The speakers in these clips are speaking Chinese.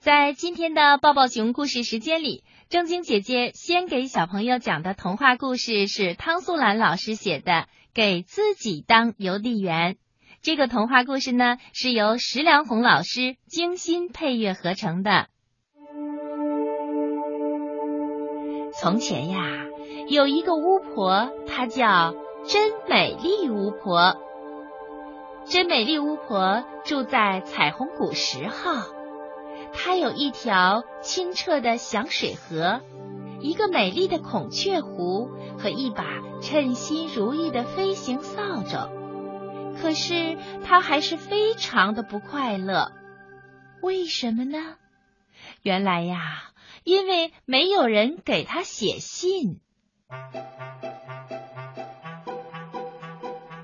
在今天的抱抱熊故事时间里，正晶姐姐先给小朋友讲的童话故事是汤素兰老师写的《给自己当邮递员》。这个童话故事呢，是由石良红老师精心配乐合成的。从前呀，有一个巫婆，她叫真美丽巫婆。真美丽巫婆住在彩虹谷十号。它有一条清澈的响水河，一个美丽的孔雀湖和一把称心如意的飞行扫帚。可是它还是非常的不快乐。为什么呢？原来呀，因为没有人给他写信。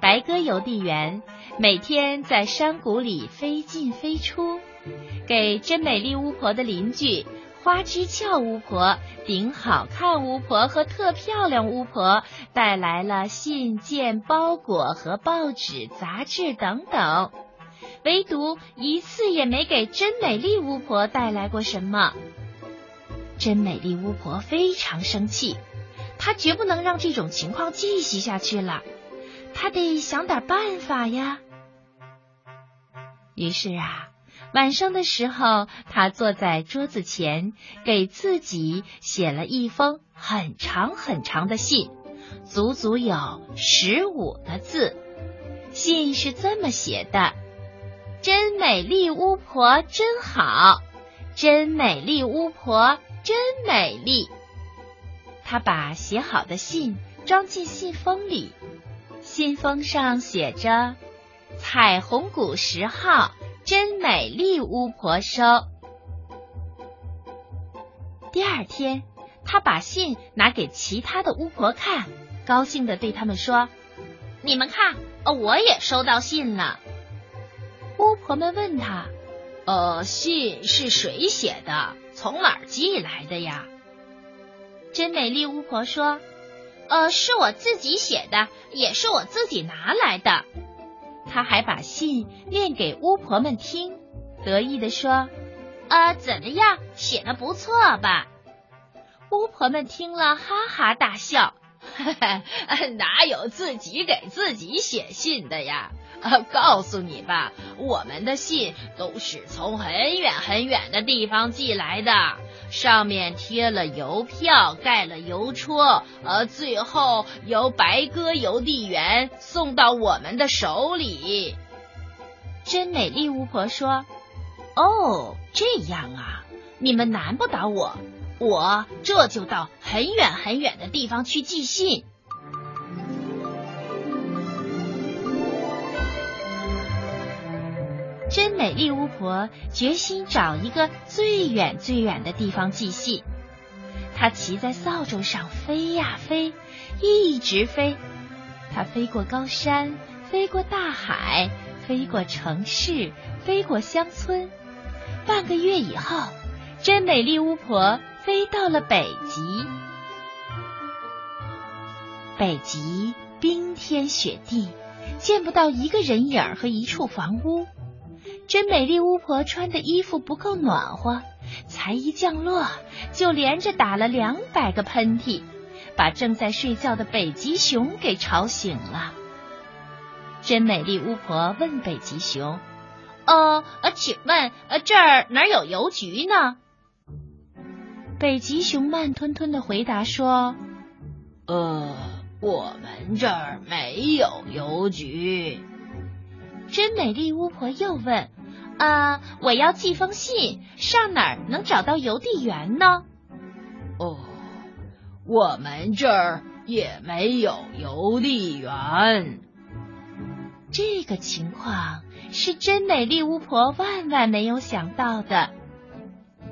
白鸽邮递员每天在山谷里飞进飞出。给真美丽巫婆的邻居花枝俏巫婆、顶好看巫婆和特漂亮巫婆带来了信件、包裹和报纸、杂志等等，唯独一次也没给真美丽巫婆带来过什么。真美丽巫婆非常生气，她绝不能让这种情况继续下去了，她得想点办法呀。于是啊。晚上的时候，他坐在桌子前，给自己写了一封很长很长的信，足足有十五个字。信是这么写的：“真美丽巫婆真好，真美丽巫婆真美丽。”他把写好的信装进信封里，信封上写着“彩虹谷十号”。真美丽巫婆收。第二天，他把信拿给其他的巫婆看，高兴的对他们说：“你们看，哦我也收到信了。”巫婆们问他：“呃，信是谁写的？从哪儿寄来的呀？”真美丽巫婆说：“呃，是我自己写的，也是我自己拿来的。”他还把信念给巫婆们听，得意地说：“啊，怎么样，写的不错吧？”巫婆们听了，哈哈大笑：“哪有自己给自己写信的呀？告诉你吧，我们的信都是从很远很远的地方寄来的。”上面贴了邮票，盖了邮戳，而，最后由白鸽邮递员送到我们的手里。真美丽巫婆说：“哦，这样啊，你们难不倒我，我这就到很远很远的地方去寄信。”真美丽巫婆决心找一个最远最远的地方寄信。她骑在扫帚上飞呀飞，一直飞。她飞过高山，飞过大海，飞过城市，飞过乡村。半个月以后，真美丽巫婆飞到了北极。北极冰天雪地，见不到一个人影和一处房屋。真美丽巫婆穿的衣服不够暖和，才一降落就连着打了两百个喷嚏，把正在睡觉的北极熊给吵醒了。真美丽巫婆问北极熊：“呃呃，请问呃这儿哪有邮局呢？”北极熊慢吞吞的回答说：“呃，我们这儿没有邮局。”真美丽巫婆又问：“啊，我要寄封信，上哪儿能找到邮递员呢？”“哦，我们这儿也没有邮递员。”这个情况是真美丽巫婆万万没有想到的。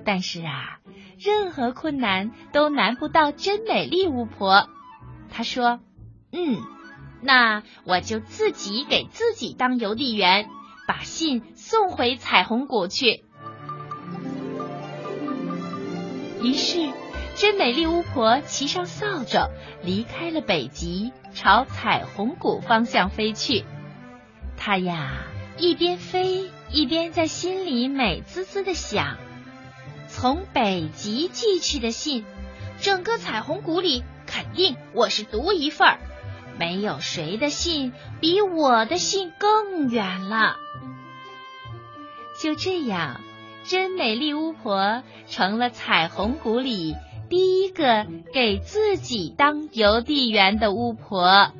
但是啊，任何困难都难不到真美丽巫婆。她说：“嗯。”那我就自己给自己当邮递员，把信送回彩虹谷去。于是，真美丽巫婆骑上扫帚，离开了北极，朝彩虹谷方向飞去。她呀，一边飞一边在心里美滋滋的想：从北极寄去的信，整个彩虹谷里肯定我是独一份儿，没有谁的信比我的信更远了。就这样，真美丽巫婆成了彩虹谷里第一个给自己当邮递员的巫婆。